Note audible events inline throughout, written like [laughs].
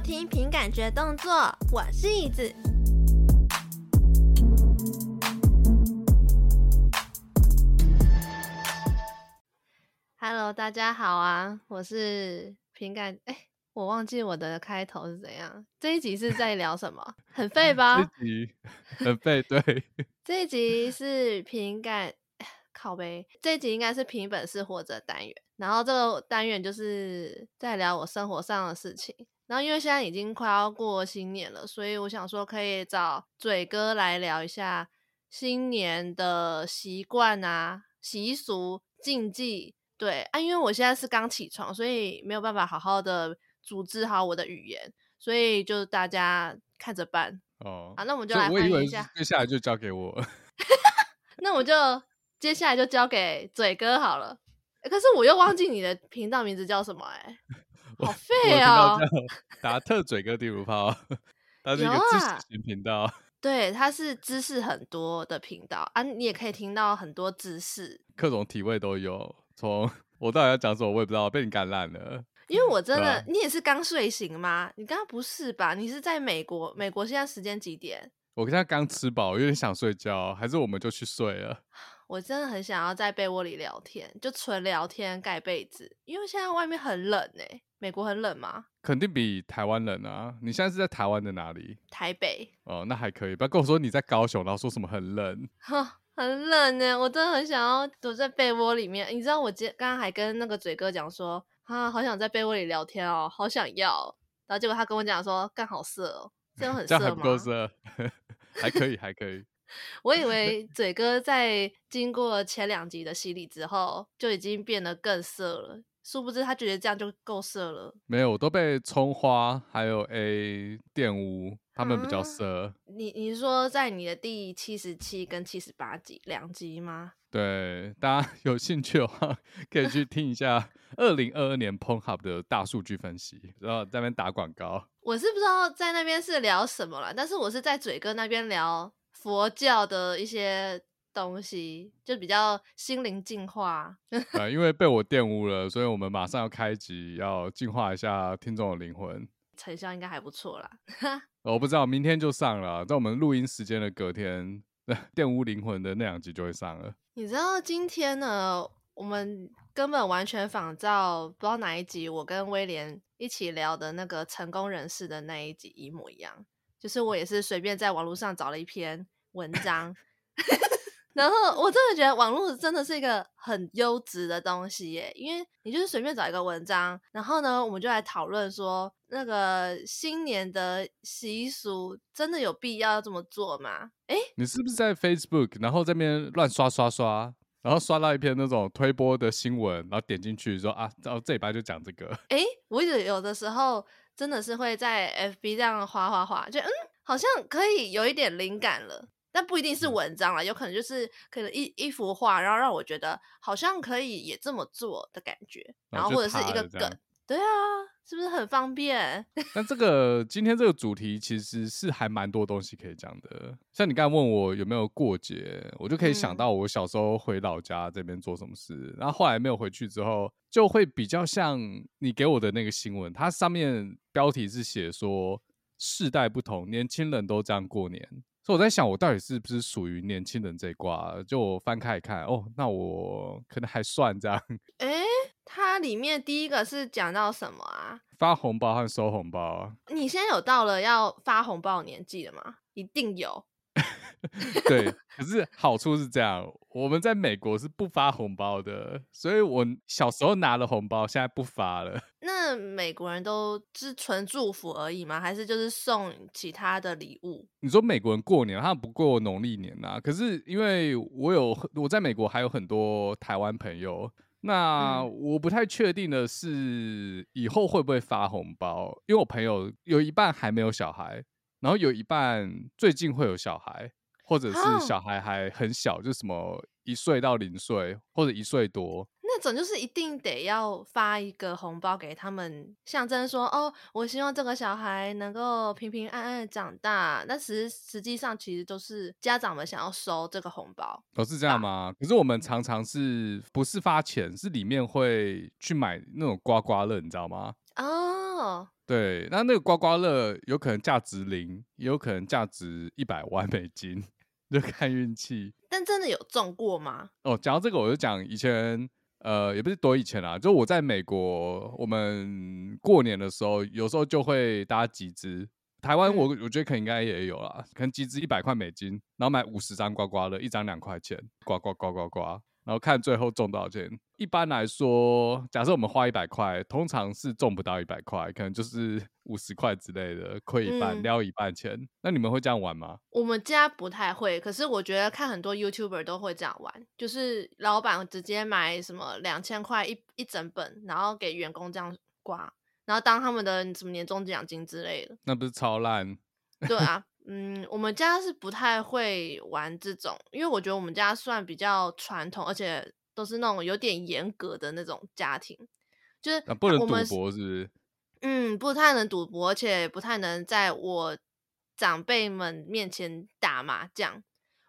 收听凭感觉动作，我是椅子。Hello，大家好啊，我是凭感。哎，我忘记我的开头是怎样。这一集是在聊什么？很废吧？这一集很废，对。这一集是凭感。靠呗，这一集应该是凭本事活着单元，然后这个单元就是在聊我生活上的事情。然后因为现在已经快要过新年了，所以我想说可以找嘴哥来聊一下新年的习惯啊、习俗、禁忌。对啊，因为我现在是刚起床，所以没有办法好好的组织好我的语言，所以就大家看着办哦。好，那我们就来翻译一下。接下来就交给我。[laughs] 那我就。接下来就交给嘴哥好了，可是我又忘记你的频道名字叫什么哎、欸，好废哦！达特嘴哥地图炮，[laughs] 它是一个知识型频道、啊，对，它是知识很多的频道啊，你也可以听到很多知识，各种体位都有。从我到底要讲什么，我也不知道，被你感染了。因为我真的，啊、你也是刚睡醒吗？你刚刚不是吧？你是在美国？美国现在时间几点？我现在刚吃饱，有点想睡觉，还是我们就去睡了？[sighs] 我真的很想要在被窝里聊天，就纯聊天盖被子，因为现在外面很冷哎、欸。美国很冷吗？肯定比台湾冷啊！你现在是在台湾的哪里？台北。哦，那还可以。不要跟我说你在高雄，然后说什么很冷。很冷呢、欸，我真的很想要躲在被窝里面。你知道我今刚刚还跟那个嘴哥讲说，啊，好想在被窝里聊天哦，好想要。然后结果他跟我讲说，干好色哦，这样很 [laughs] 色吗？这样很够色，[laughs] 还可以，还可以。[laughs] 我以为嘴哥在经过前两集的洗礼之后，就已经变得更色了。殊不知他觉得这样就够色了。没有，我都被葱花还有 A 玷污，他们比较色。啊、你你说在你的第七十七跟七十八集两集吗？对，大家 [laughs] 有兴趣的话可以去听一下 [laughs] 二零二二年 Pornhub 的大数据分析，然后在那边打广告。我是不知道在那边是聊什么了，但是我是在嘴哥那边聊。佛教的一些东西就比较心灵净化，啊，[laughs] 因为被我玷污了，所以我们马上要开集，要净化一下听众的灵魂，成效应该还不错啦。[laughs] 我不知道明天就上了，在我们录音时间的隔天，玷污灵魂的那两集就会上了。你知道今天呢，我们根本完全仿照不知道哪一集，我跟威廉一起聊的那个成功人士的那一集一模一样。就是我也是随便在网络上找了一篇文章，[laughs] 然后我真的觉得网络真的是一个很优质的东西耶，因为你就是随便找一个文章，然后呢，我们就来讨论说那个新年的习俗真的有必要这么做吗？诶，你是不是在 Facebook，然后这边乱刷刷刷，然后刷到一篇那种推播的新闻，然后点进去说啊，然后这礼拜就讲这个。诶，我有有的时候。真的是会在 FB 这样滑滑滑，就嗯，好像可以有一点灵感了，但不一定是文章啦，有可能就是可能一一幅画，然后让我觉得好像可以也这么做的感觉，然后或者是一个梗，对啊，是不是很方便？那这个今天这个主题其实是还蛮多东西可以讲的，像你刚才问我有没有过节，我就可以想到我小时候回老家这边做什么事，嗯、然后后来没有回去之后。就会比较像你给我的那个新闻，它上面标题是写说世代不同，年轻人都这样过年。所以我在想，我到底是不是属于年轻人这一挂？就我翻开一看，哦，那我可能还算这样。[laughs] 诶，它里面第一个是讲到什么啊？发红包和收红包啊。你现在有到了要发红包的年纪了吗？一定有。[laughs] 对，可是好处是这样，我们在美国是不发红包的，所以我小时候拿了红包，现在不发了。[laughs] 那美国人都是纯祝福而已吗？还是就是送其他的礼物？你说美国人过年，他们不过农历年啊。可是因为我有我在美国还有很多台湾朋友，那我不太确定的是以后会不会发红包，因为我朋友有一半还没有小孩，然后有一半最近会有小孩。或者是小孩还很小，oh. 就什么一岁到零岁，或者一岁多，那种就是一定得要发一个红包给他们，象征说哦，我希望这个小孩能够平平安安的长大。但实实际上其实都是家长们想要收这个红包，都是这样吗？可是我们常常是不是发钱，是里面会去买那种刮刮乐，你知道吗？哦。哦，对，那那个刮刮乐有可能价值零，也有可能价值一百万美金，[laughs] 就看运气。但真的有中过吗？哦，讲到这个，我就讲以前，呃，也不是多以前啦，就我在美国，我们过年的时候，有时候就会大家集资。台湾我我觉得可能应该也有啦，可能集资一百块美金，然后买五十张刮刮乐，一张两块钱，刮刮刮刮刮。然后看最后中多少钱。一般来说，假设我们花一百块，通常是中不到一百块，可能就是五十块之类的，亏一半，撩一半钱。那你们会这样玩吗？我们家不太会，可是我觉得看很多 YouTuber 都会这样玩，就是老板直接买什么两千块一一整本，然后给员工这样刮，然后当他们的什么年终奖金之类的。那不是超烂？对啊。[laughs] 嗯，我们家是不太会玩这种，因为我觉得我们家算比较传统，而且都是那种有点严格的那种家庭，就是、啊、不能赌博，是不是？嗯，不太能赌博，而且不太能在我长辈们面前打麻将。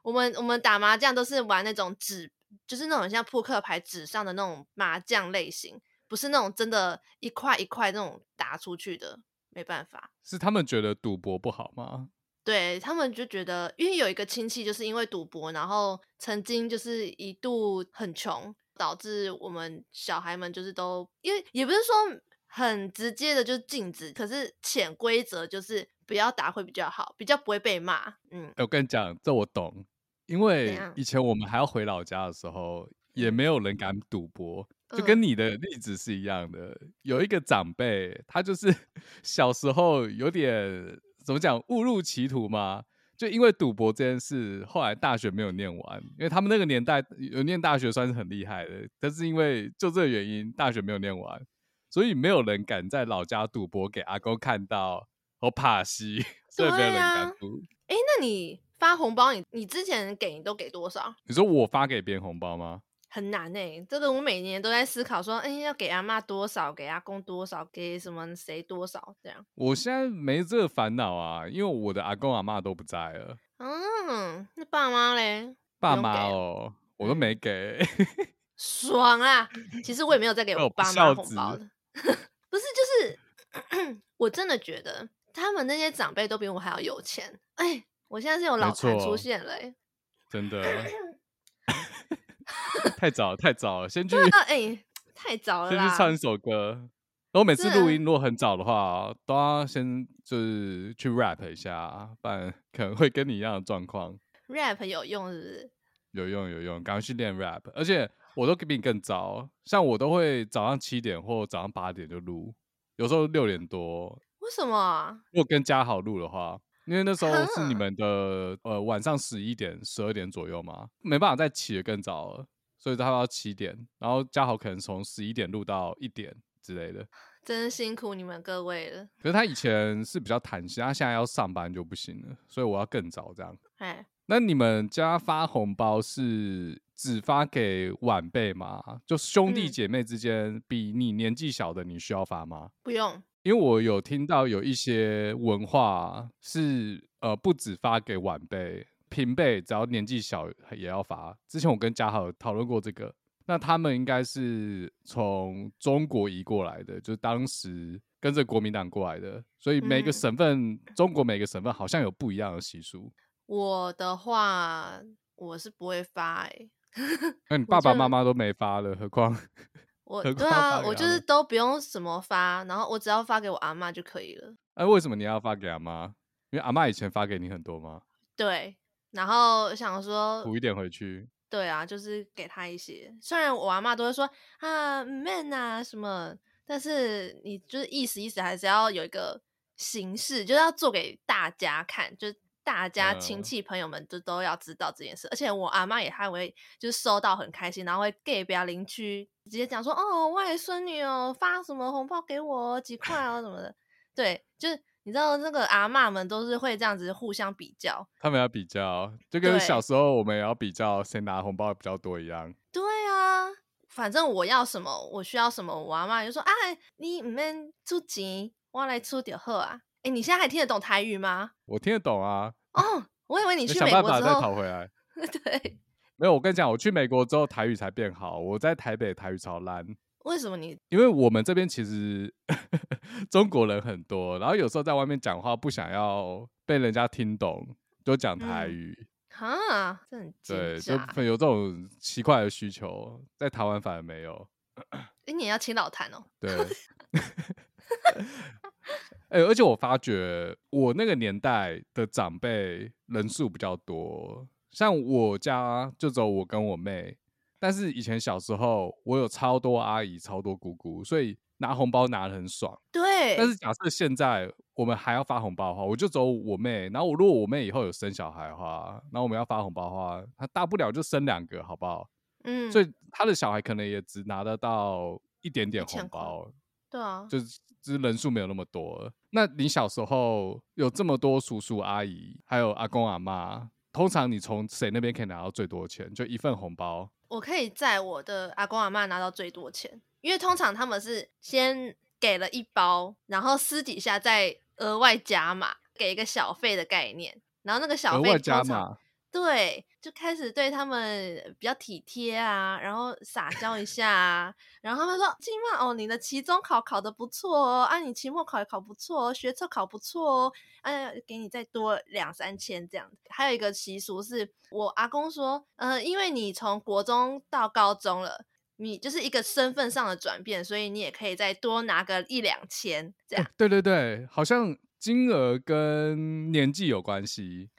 我们我们打麻将都是玩那种纸，就是那种像扑克牌纸上的那种麻将类型，不是那种真的一块一块那种打出去的，没办法。是他们觉得赌博不好吗？对，他们就觉得，因为有一个亲戚就是因为赌博，然后曾经就是一度很穷，导致我们小孩们就是都，因为也不是说很直接的就禁止，可是潜规则就是不要打会比较好，比较不会被骂。嗯，我跟你讲，这我懂，因为以前我们还要回老家的时候，也没有人敢赌博，就跟你的例子是一样的。嗯、有一个长辈，他就是 [laughs] 小时候有点。怎么讲误入歧途嘛？就因为赌博这件事，后来大学没有念完，因为他们那个年代有念大学算是很厉害的，但是因为就这个原因，大学没有念完，所以没有人敢在老家赌博给阿公看到，我怕死，所以没有人敢赌。哎、啊，那你发红包，你你之前给你都给多少？你说我发给别人红包吗？很难哎，这个我每年都在思考，说，哎，要给阿妈多少，给阿公多少，给什么谁多少，这样。我现在没这个烦恼啊，因为我的阿公阿妈都不在了。嗯，那爸妈嘞？爸妈哦，我都没给。[laughs] 爽啊！其实我也没有再给我爸妈红包的。[laughs] 不是，就是 [clears throat] 我真的觉得他们那些长辈都比我还要有钱。哎，我现在是有老残出现了，真的。[laughs] 太早太早了，先去。哎、欸，太早了。先去唱一首歌。然后每次录音如果很早的话，都要先就是去 rap 一下，不然可能会跟你一样的状况。rap 有用是不是？有用有用，赶快去练 rap。而且我都比你更早，像我都会早上七点或早上八点就录，有时候六点多。为什么？如果跟嘉豪录的话，因为那时候是你 [laughs] 们的呃晚上十一点、十二点左右嘛，没办法再起得更早了。所以他要七点，然后嘉豪可能从十一点录到一点之类的，真辛苦你们各位了。可是他以前是比较弹性，他现在要上班就不行了，所以我要更早这样。[laughs] 哎，那你们家发红包是只发给晚辈吗？就兄弟姐妹之间，比你年纪小的你需要发吗？不用，因为我有听到有一些文化是呃不止发给晚辈。平辈只要年纪小也要发。之前我跟嘉豪讨论过这个，那他们应该是从中国移过来的，就是当时跟着国民党过来的，所以每个省份，嗯、中国每个省份好像有不一样的习俗。我的话，我是不会发哎。那你爸爸妈妈都没发了，何况我？对啊，我就是都不用什么发，然后我只要发给我阿妈就可以了。哎、啊，为什么你要发给阿妈？因为阿妈以前发给你很多吗？对。然后想说补一点回去，对啊，就是给他一些。虽然我阿妈都会说啊，man 啊什么，但是你就是意思意思，还是要有一个形式，就是要做给大家看，就是大家亲戚朋友们都都要知道这件事。嗯、而且我阿妈也还会就是收到很开心，然后会给别邻居直接讲说哦，外孙女哦发什么红包给我几块哦什么的，对，就是。你知道那个阿嬷们都是会这样子互相比较，他们要比较，就跟小时候我们也要比较谁拿红包比较多一样。对啊，反正我要什么，我需要什么，我阿嬷就说：“啊，你们出钱，我来出点货啊。”哎，你现在还听得懂台语吗？我听得懂啊。哦，我以为你去美国之后再讨回来。[laughs] 对，没有，我跟你讲，我去美国之后台语才变好。我在台北台语超烂。为什么你？因为我们这边其实 [laughs] 中国人很多，然后有时候在外面讲话不想要被人家听懂，就讲台语。哈、嗯，对，就有这种奇怪的需求，在台湾反而没有。哎，你也要请老谭哦。对。[laughs] [laughs] 哎、欸，而且我发觉我那个年代的长辈人数比较多，像我家就只有我跟我妹。但是以前小时候，我有超多阿姨、超多姑姑，所以拿红包拿的很爽。对。但是假设现在我们还要发红包的话，我就走我妹。然后我如果我妹以后有生小孩的话，然后我们要发红包的话，她大不了就生两个，好不好？嗯。所以她的小孩可能也只拿得到一点点红包。对啊。就是就是人数没有那么多。那你小时候有这么多叔叔阿姨，还有阿公阿妈，通常你从谁那边可以拿到最多钱？就一份红包。我可以在我的阿公阿妈拿到最多钱，因为通常他们是先给了一包，然后私底下再额外加码，给一个小费的概念，然后那个小费加码。对，就开始对他们比较体贴啊，然后撒娇一下啊，然后他们说：“金妈哦，你的期中考考得不错哦，啊，你期末考也考不错哦，学测考不错哦，哎，给你再多两三千这样。”还有一个习俗是我阿公说：“呃，因为你从国中到高中了，你就是一个身份上的转变，所以你也可以再多拿个一两千这样。”对对对，好像金额跟年纪有关系。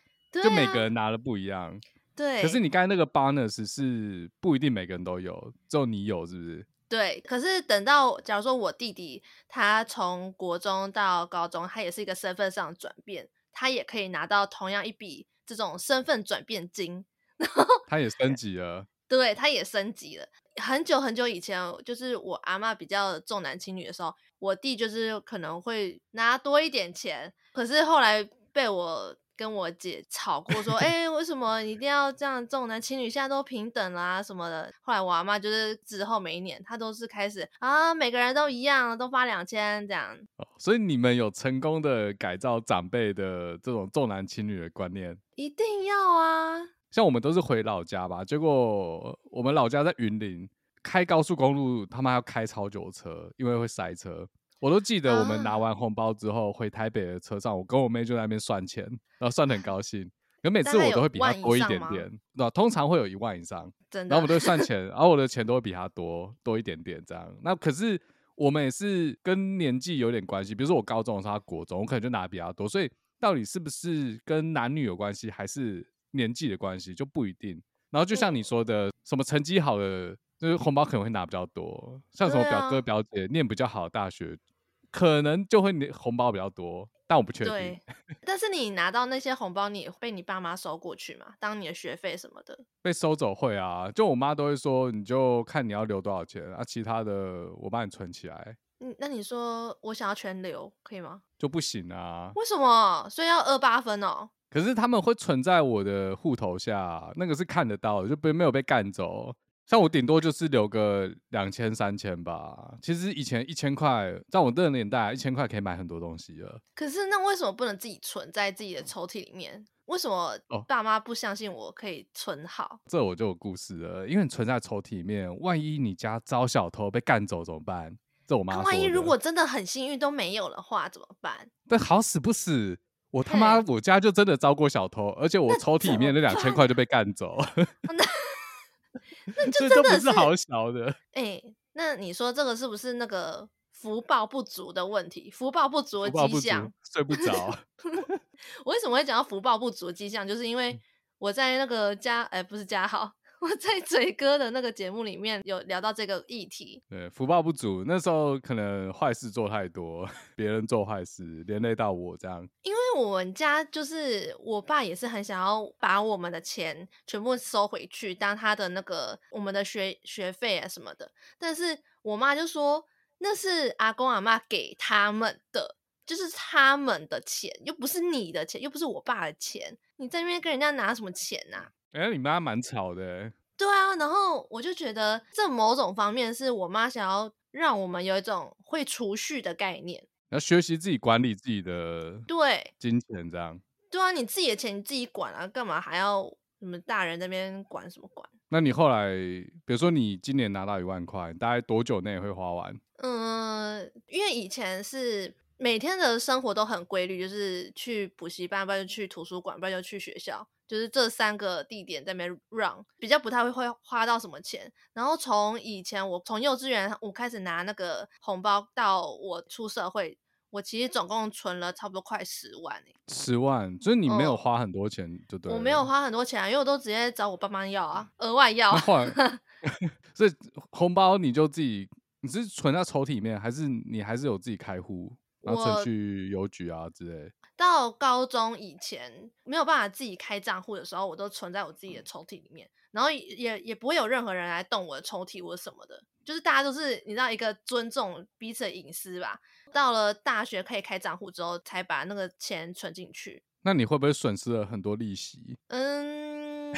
就每个人拿的不一样，对。可是你刚才那个 bonus 是不一定每个人都有，只有你有，是不是？对。可是等到假如说我弟弟他从国中到高中，他也是一个身份上的转变，他也可以拿到同样一笔这种身份转变金，然后他也升级了。对，他也升级了。很久很久以前，就是我阿嬷比较重男轻女的时候，我弟就是可能会拿多一点钱，可是后来被我。跟我姐吵过，说：“哎、[laughs] 欸，为什么一定要这样重男轻女？现在都平等啦、啊，什么的。”后来我阿妈就是之后每一年，她都是开始啊，每个人都一样，都发两千这样。哦所以你们有成功的改造长辈的这种重男轻女的观念？一定要啊！像我们都是回老家吧，结果我们老家在云林，开高速公路他们要开超久车，因为会塞车。我都记得，我们拿完红包之后回台北的车上，我跟我妹就在那边算钱，然后算的很高兴。可每次我都会比她多一点点，那通常会有一万以上。然后我们都会算钱，然后我的钱都会比她多多一点点这样。那可是我们也是跟年纪有点关系，比如说我高中的时候，她国中，我可能就拿比较多。所以到底是不是跟男女有关系，还是年纪的关系，就不一定。然后就像你说的，什么成绩好的，就是红包可能会拿比较多，像什么表哥表姐念比较好的大学。可能就会你红包比较多，但我不确定。对，但是你拿到那些红包，你也被你爸妈收过去嘛？当你的学费什么的？被收走会啊，就我妈都会说，你就看你要留多少钱啊，其他的我帮你存起来。嗯，那你说我想要全留，可以吗？就不行啊。为什么？所以要二八分哦。可是他们会存在我的户头下，那个是看得到的，就被没有被干走。像我顶多就是留个两千三千吧。其实以前一千块，在我那个年代，一千块可以买很多东西了。可是那为什么不能自己存在自己的抽屉里面？为什么爸妈不相信我可以存好？哦，这我就有故事了。因为你存在抽屉里面，万一你家遭小偷被干走怎么办？这我妈说万一如果真的很幸运都没有的话怎么办？但好死不死，我他妈我家就真的遭过小偷，而且我抽屉里面那两千块就被干走。[laughs] 那就真的是，好小的。哎、欸，那你说这个是不是那个福报不足的问题？福报不足的迹象，睡不着。[laughs] 我为什么会讲到福报不足的迹象？就是因为我在那个家，哎、欸，不是家号。我在 [laughs] 嘴哥的那个节目里面有聊到这个议题，对，福报不足，那时候可能坏事做太多，[laughs] 别人做坏事连累到我这样。因为我们家就是我爸也是很想要把我们的钱全部收回去当他的那个我们的学学费啊什么的，但是我妈就说那是阿公阿妈给他们的，就是他们的钱，又不是你的钱，又不是我爸的钱，你在那边跟人家拿什么钱呐、啊？哎、欸，你妈蛮吵的。对啊，然后我就觉得这某种方面是我妈想要让我们有一种会储蓄的概念，要学习自己管理自己的对金钱这样。对啊，你自己的钱你自己管啊，干嘛还要什么大人那边管什么管？那你后来，比如说你今年拿到一万块，大概多久内会花完？嗯，因为以前是每天的生活都很规律，就是去补习班，不然就去图书馆，不然就去学校，就是这三个地点在那边 run，比较不太会会花到什么钱。然后从以前我从幼稚园我开始拿那个红包，到我出社会。我其实总共存了差不多快十万十万，所以你没有花很多钱，就对、嗯。我没有花很多钱啊，因为我都直接找我爸妈要啊，额外要。[laughs] 所以红包你就自己，你是存在抽屉里面，还是你还是有自己开户，然后存去邮局啊之类？到高中以前没有办法自己开账户的时候，我都存在我自己的抽屉里面，然后也也不会有任何人来动我的抽屉或什么的，就是大家都是你知道一个尊重彼此的隐私吧。到了大学可以开账户之后，才把那个钱存进去。那你会不会损失了很多利息？[laughs] 嗯，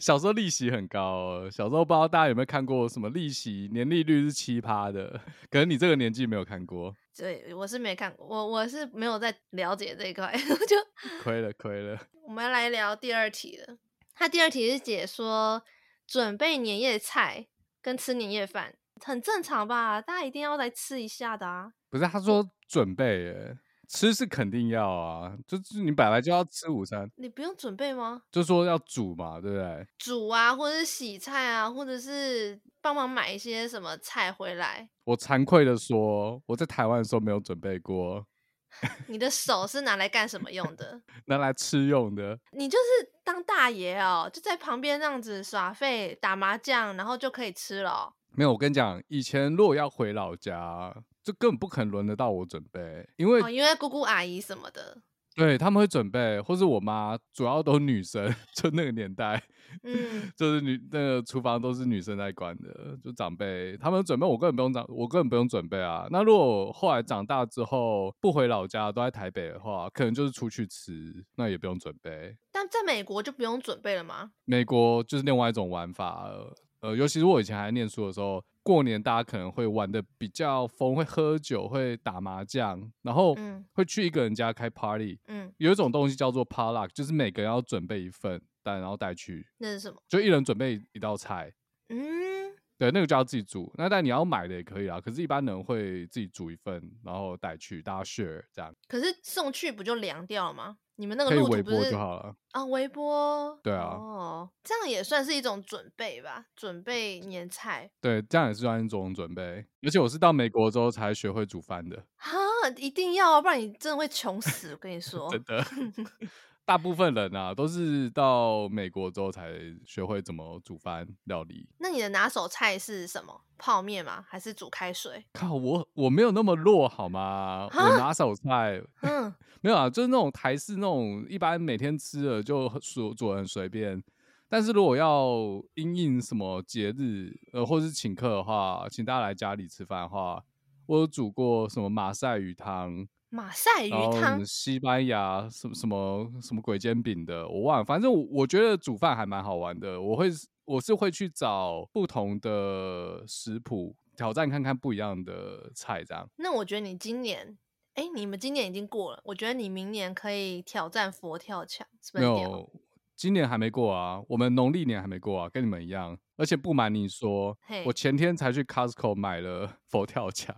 小时候利息很高。哦小时候不知道大家有没有看过什么利息年利率是七趴的？[laughs] 可能你这个年纪没有看过。对，我是没看过，我我是没有在了解这一块，[laughs] 就亏了亏了。我们来聊第二题了。他第二题是解说准备年夜菜跟吃年夜饭。很正常吧，大家一定要来吃一下的啊！不是，他说准备耶，吃是肯定要啊，就是你本来就要吃午餐，你不用准备吗？就说要煮嘛，对不对？煮啊，或者是洗菜啊，或者是帮忙买一些什么菜回来。我惭愧的说，我在台湾的时候没有准备过。[laughs] 你的手是拿来干什么用的？[laughs] 拿来吃用的。你就是当大爷哦，就在旁边这样子耍废打麻将，然后就可以吃了。没有，我跟你讲，以前如果要回老家，就根本不可能轮得到我准备，因为、哦、因为姑姑阿姨什么的，对他们会准备，或是我妈，主要都女生，[laughs] 就那个年代，嗯，[laughs] 就是女那个厨房都是女生在管的，就长辈他们准备，我根本不用长，我根本不用准备啊。那如果后来长大之后不回老家，都在台北的话，可能就是出去吃，那也不用准备。但在美国就不用准备了吗？美国就是另外一种玩法了。呃，尤其是我以前还在念书的时候，过年大家可能会玩的比较疯，会喝酒，会打麻将，然后会去一个人家开 party。嗯，有一种东西叫做 potluck，就是每个人要准备一份，但然后带去。那是什么？就一人准备一道菜。嗯，对，那个就要自己煮。那但你要买的也可以啊，可是一般人会自己煮一份，然后带去，大家 share 这样。可是送去不就凉掉了吗？你们那个可以微波就好了啊，微波。对啊，哦，这样也算是一种准备吧，准备年菜。对，这样也是算一种准备。而且我是到美国之后才学会煮饭的。哈，一定要，不然你真的会穷死。我跟你 [laughs] 说，真的。[laughs] 大部分人啊，都是到美国之后才学会怎么煮饭料理。那你的拿手菜是什么？泡面吗？还是煮开水？靠，我我没有那么弱好吗？我拿手菜，嗯，[laughs] 没有啊，就是那种台式那种，一般每天吃的就煮煮很随便。但是如果要因应什么节日，呃，或是请客的话，请大家来家里吃饭的话，我有煮过什么马赛鱼汤。马赛鱼汤，西班牙什么什么什么鬼煎饼的，我忘了。反正我我觉得煮饭还蛮好玩的。我会我是会去找不同的食谱，挑战看看不一样的菜，这样。那我觉得你今年，哎、欸，你们今年已经过了，我觉得你明年可以挑战佛跳墙，是不是？没有，今年还没过啊，我们农历年还没过啊，跟你们一样。而且不瞒你说.我前天才去 Costco 买了 [laughs] 佛跳墙，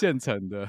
现成的。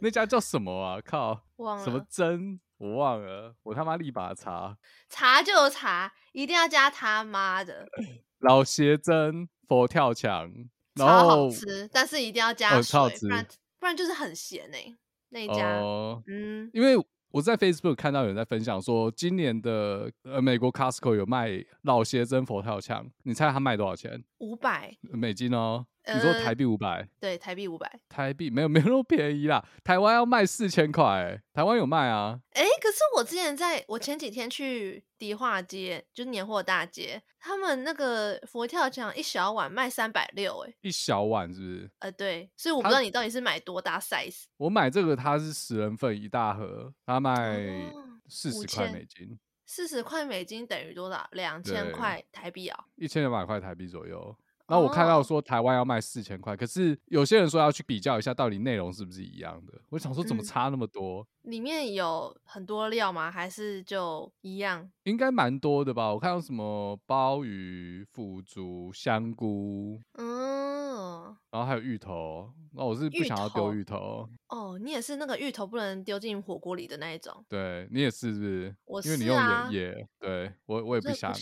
那家叫什么啊？靠，忘了什么珍？我忘了，我他妈立马查，查就查，一定要加他妈的 [laughs] 老邪珍佛跳墙，超好吃，但是一定要加水，哦、不然不然就是很咸哎、欸。那一家、哦，嗯，因为我在 Facebook 看到有人在分享说，今年的呃美国 Costco 有卖老邪珍佛跳墙，你猜他卖多少钱？五百美金哦。你说台币五百？对，台币五百。台币没有没有那么便宜啦，台湾要卖四千块，台湾有卖啊。哎、欸，可是我之前在我前几天去迪化街，就是年货大街，他们那个佛跳墙一小碗卖三百六，哎，一小碗是不是？呃，对，所以我不知道你到底是买多大 size。我买这个它是十人份一大盒，它卖四十块美金。四十块美金等于多少？两千块台币啊？一千两百块台币左右。然后我看到说台湾要卖四千块，可是有些人说要去比较一下，到底内容是不是一样的？我想说怎么差那么多？嗯、里面有很多料吗？还是就一样？应该蛮多的吧。我看到什么鲍鱼、腐竹、香菇，嗯，然后还有芋头。那我是不想要丢芋头。哦，你也是那个芋头不能丢进火锅里的那一种。对，你也是，是不是？我是、啊、因为你用盐也对我我也不想。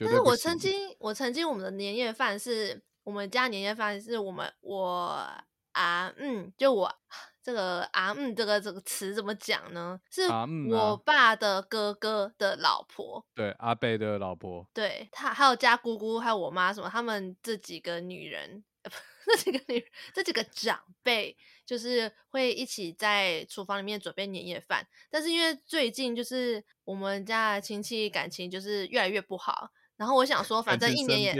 但是我曾经，我曾经我们的年夜饭是我们家年夜饭是我们我啊嗯，就我这个啊嗯这个这个词怎么讲呢？是我爸的哥哥的老婆，对阿贝的老婆，对他还有家姑姑还有我妈什么，他们这几个女人，[laughs] 这几个女人，这几个长辈，就是会一起在厨房里面准备年夜饭。但是因为最近就是我们家的亲戚感情就是越来越不好。然后我想说，反正一年也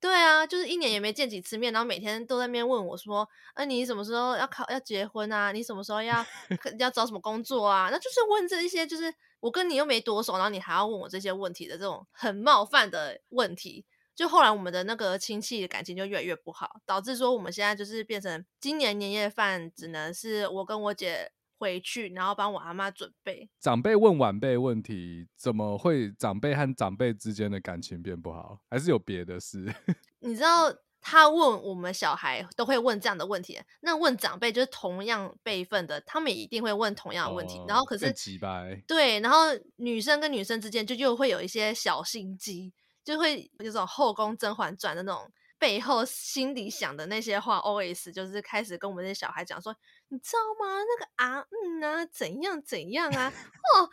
对啊，就是一年也没见几次面，然后每天都在面问我说：“啊，你什么时候要考要结婚啊？你什么时候要 [laughs] 要找什么工作啊？”那就是问这一些，就是我跟你又没多熟，然后你还要问我这些问题的这种很冒犯的问题。就后来我们的那个亲戚的感情就越来越不好，导致说我们现在就是变成今年年夜饭只能是我跟我姐。回去，然后帮我阿妈准备。长辈问晚辈问题，怎么会长辈和长辈之间的感情变不好？还是有别的事？[laughs] 你知道他问我们小孩都会问这样的问题，那问长辈就是同样辈分的，他们也一定会问同样的问题。哦、然后可是对，然后女生跟女生之间就又会有一些小心机，就会有种后宫甄嬛传的那种。背后心里想的那些话，OS 就是开始跟我们这些小孩讲说，你知道吗？那个啊，嗯啊，怎样怎样啊，哦哦，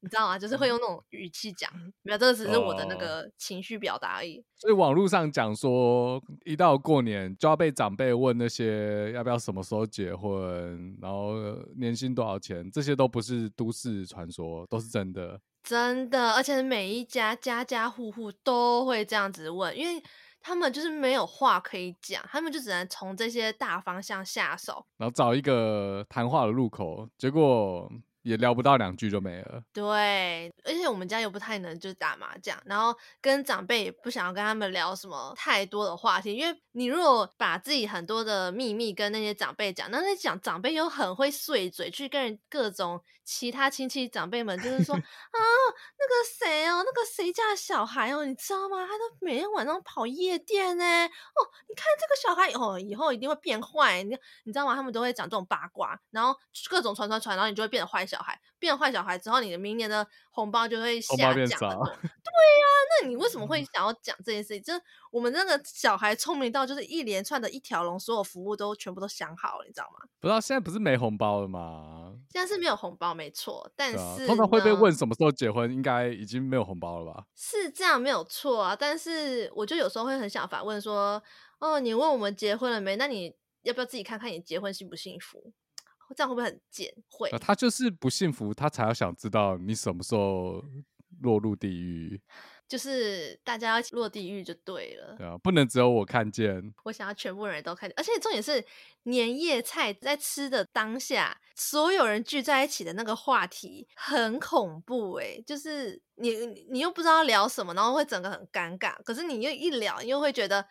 你知道吗？就是会用那种语气讲，没有，这个只是我的那个情绪表达而已。所以网络上讲说，一到过年就要被长辈问那些要不要什么时候结婚，然后年薪多少钱，这些都不是都市传说，都是真的，真的，而且每一家家家户户都会这样子问，因为。他们就是没有话可以讲，他们就只能从这些大方向下手，然后找一个谈话的入口，结果。也聊不到两句就没了。对，而且我们家又不太能就是打麻将，然后跟长辈也不想要跟他们聊什么太多的话题，因为你如果把自己很多的秘密跟那些长辈讲，那那讲长辈又很会碎嘴，去跟人各种其他亲戚长辈们就是说 [laughs] 啊，那个谁哦，那个谁家的小孩哦，你知道吗？他都每天晚上跑夜店呢。哦，你看这个小孩哦，以后一定会变坏，你你知道吗？他们都会讲这种八卦，然后各种传传传，然后你就会变得坏。小孩变坏小孩之后，你的明年的红包就会下降很多。[laughs] 对呀、啊，那你为什么会想要讲这件事情？就是我们那个小孩聪明到，就是一连串的一条龙，所有服务都全部都想好了，你知道吗？不知道现在不是没红包了吗？现在是没有红包，没错。但是、啊、通常会被问什么时候结婚，应该已经没有红包了吧？是这样，没有错啊。但是我就有时候会很想反问说：哦，你问我们结婚了没？那你要不要自己看看你结婚幸不幸福？这样会不会很贱？会、啊，他就是不幸福，他才要想知道你什么时候落入地狱。就是大家要落地狱就对了。对啊，不能只有我看见。我想要全部人都看见，而且重点是年夜菜在吃的当下，所有人聚在一起的那个话题很恐怖哎、欸，就是你你又不知道聊什么，然后会整个很尴尬。可是你又一聊，你又会觉得。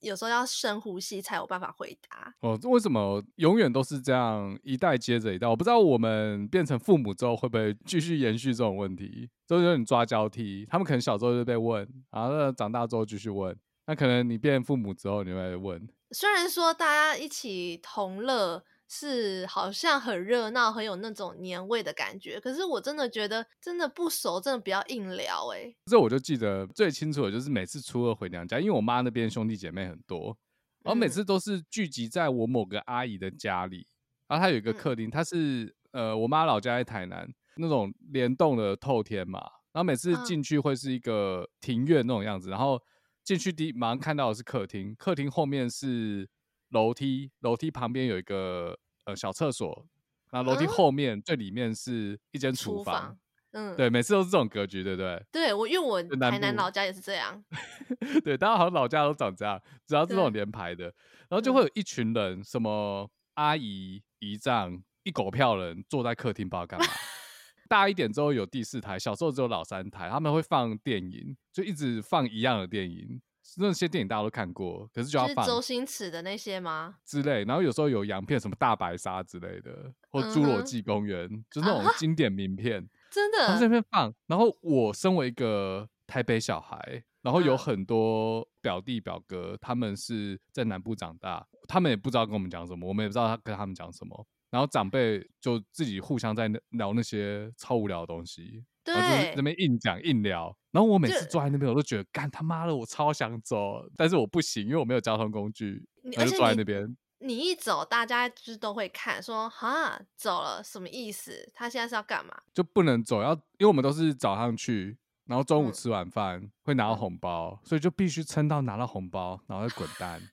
有时候要深呼吸才有办法回答。哦，为什么永远都是这样一代接着一代？我不知道我们变成父母之后会不会继续延续这种问题，就有点抓交替。他们可能小时候就被问，然后长大之后继续问。那可能你变父母之后你会问。虽然说大家一起同乐。是好像很热闹，很有那种年味的感觉。可是我真的觉得，真的不熟，真的不要硬聊哎、欸。这我就记得最清楚的就是每次初二回娘家，因为我妈那边兄弟姐妹很多，然后每次都是聚集在我某个阿姨的家里。然后她有一个客厅，她是呃我妈老家在台南那种联动的透天嘛。然后每次进去会是一个庭院那种样子，然后进去第一马上看到的是客厅，客厅后面是。楼梯，楼梯旁边有一个呃小厕所，然后楼梯后面最里面是一间厨房。嗯，对，每次都是这种格局，对不对？对，我因为我台南老家也是这样。[laughs] 对，大家好像老家都长这样，只要是这种连排的，然后就会有一群人，什么阿姨、姨丈，一狗票人坐在客厅，不知道干嘛。[laughs] 大一点之后有第四台，小时候只有老三台，他们会放电影，就一直放一样的电影。那些电影大家都看过，可是就要放周星驰的那些吗？之类，然后有时候有洋片，什么大白鲨之类的，或侏罗纪公园，嗯、就是那种经典名片，真的。然后在那边放，然后我身为一个台北小孩，然后有很多表弟表哥，他们是在南部长大，他们也不知道跟我们讲什么，我们也不知道他跟他们讲什么。然后长辈就自己互相在聊那些超无聊的东西，对，然后就是那边硬讲硬聊。然后我每次坐在那边，我都觉得干他妈的，我超想走，但是我不行，因为我没有交通工具，我就坐在那边。你一走，大家就是都会看，说哈走了什么意思？他现在是要干嘛？就不能走，要因为我们都是早上去，然后中午吃完饭、嗯、会拿到红包，所以就必须撑到拿到红包，然后再滚蛋。[laughs]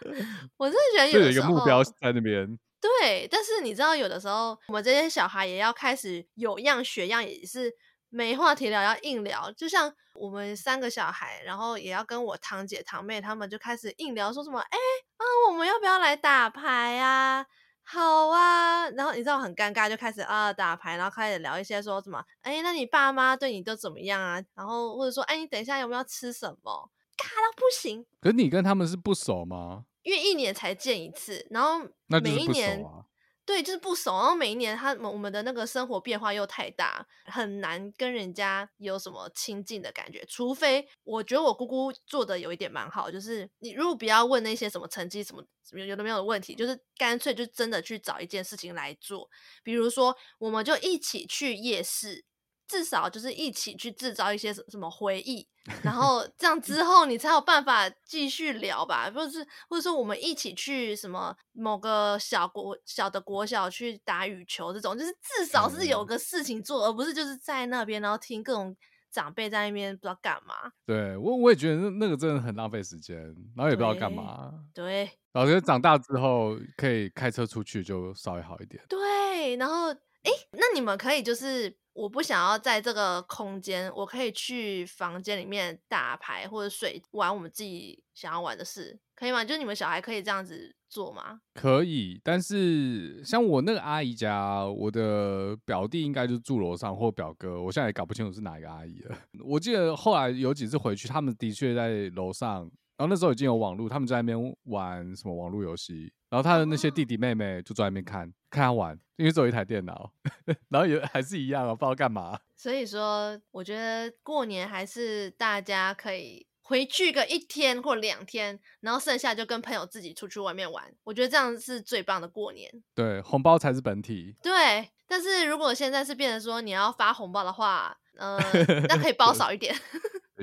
[laughs] 我真的觉得有，有一个目标在那边。对，但是你知道，有的时候我们这些小孩也要开始有样学样，也是没话题聊，要硬聊。就像我们三个小孩，然后也要跟我堂姐堂妹他们就开始硬聊，说什么哎啊，我们要不要来打牌啊？好啊。然后你知道很尴尬，就开始啊打牌，然后开始聊一些说什么哎，那你爸妈对你都怎么样啊？然后或者说哎，你等一下有没有吃什么？尬到不行。可你跟他们是不熟吗？因为一年才见一次，然后每一年，啊、对，就是不熟。然后每一年，他我们的那个生活变化又太大，很难跟人家有什么亲近的感觉。除非我觉得我姑姑做的有一点蛮好，就是你如果不要问那些什么成绩什么有的没有的问题，就是干脆就真的去找一件事情来做。比如说，我们就一起去夜市。至少就是一起去制造一些什么回忆，[laughs] 然后这样之后你才有办法继续聊吧，或者是或者说我们一起去什么某个小国小的国小去打羽球，这种就是至少是有个事情做，而不是就是在那边然后听各种长辈在那边不知道干嘛。对，我我也觉得那那个真的很浪费时间，然后也不知道干嘛。对，然后觉得长大之后可以开车出去就稍微好一点。对，然后哎，那你们可以就是。我不想要在这个空间，我可以去房间里面打牌或者睡，玩我们自己想要玩的事，可以吗？就你们小孩可以这样子做吗？可以，但是像我那个阿姨家，我的表弟应该就住楼上，或表哥，我现在也搞不清楚是哪一个阿姨了。[laughs] 我记得后来有几次回去，他们的确在楼上，然后那时候已经有网络，他们在那边玩什么网络游戏。然后他的那些弟弟妹妹就在那边看，哦、看他玩，因为只有一台电脑，[laughs] 然后也还是一样啊，不知道干嘛。[laughs] 所以说，我觉得过年还是大家可以回去个一天或两天，然后剩下就跟朋友自己出去外面玩。我觉得这样是最棒的过年。对，红包才是本体。对，但是如果现在是变成说你要发红包的话，嗯、呃，那可以包 [laughs] 少一点。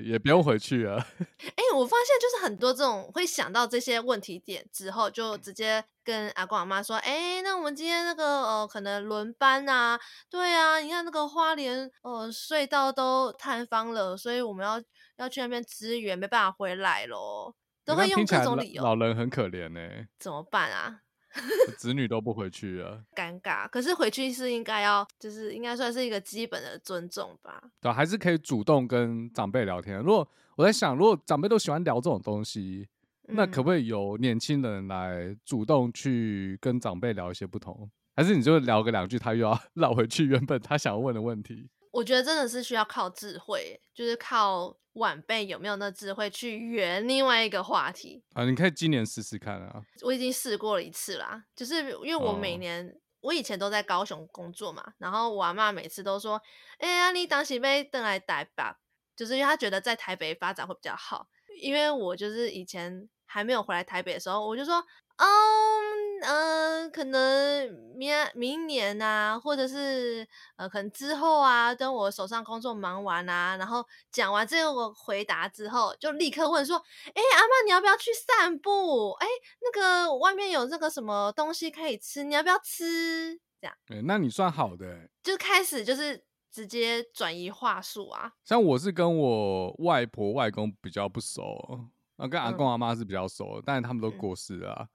也不用回去啊。[laughs] 哎、欸，我发现就是很多这种会想到这些问题点之后，就直接跟阿公阿妈说：“哎、欸，那我们今天那个呃，可能轮班啊，对啊，你看那个花莲呃隧道都塌方了，所以我们要要去那边支援，没办法回来咯。都会用这种理由。老人很可怜呢、欸，怎么办啊？子女都不回去了，尴尬。可是回去是应该要，就是应该算是一个基本的尊重吧。对，还是可以主动跟长辈聊天。如果我在想，如果长辈都喜欢聊这种东西，那可不可以由年轻人来主动去跟长辈聊一些不同？还是你就聊个两句，他又要 [laughs] 绕回去原本他想要问的问题？我觉得真的是需要靠智慧，就是靠晚辈有没有那智慧去圆另外一个话题啊。你可以今年试试看啊。我已经试过了一次啦，就是因为我每年、哦、我以前都在高雄工作嘛，然后我阿妈每次都说：“哎、欸、呀，你当时被登来台北，就是因为他觉得在台北发展会比较好。”因为我就是以前还没有回来台北的时候，我就说：“哦。”嗯、呃，可能明明年啊，或者是呃，可能之后啊，等我手上工作忙完啊，然后讲完这个回答之后，就立刻问说：“哎，阿妈，你要不要去散步？哎，那个外面有这个什么东西可以吃，你要不要吃？”这样，哎，那你算好的，就开始就是直接转移话术啊。像我是跟我外婆外公比较不熟，然后跟阿公阿妈是比较熟，嗯、但是他们都过世了、啊。嗯，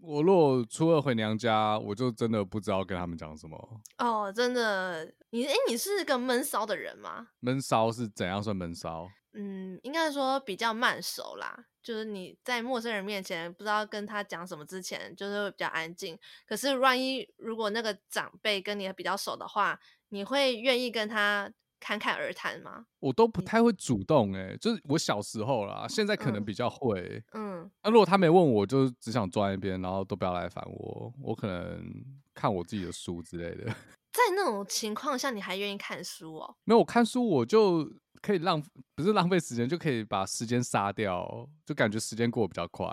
我如果初二回娘家，我就真的不知道跟他们讲什么。哦，真的，你哎，你是个闷骚的人吗？闷骚是怎样算闷骚？嗯，应该说比较慢熟啦，就是你在陌生人面前不知道跟他讲什么之前，就是会比较安静。可是万一如果那个长辈跟你比较熟的话，你会愿意跟他侃侃而谈吗？我都不太会主动、欸，哎，就是我小时候啦，现在可能比较会。嗯，那、啊、如果他没问我，就只想坐在那边，然后都不要来烦我，我可能看我自己的书之类的。[laughs] 在那种情况下，你还愿意看书哦？没有，我看书我就可以浪，不是浪费时间，就可以把时间杀掉，就感觉时间过得比较快。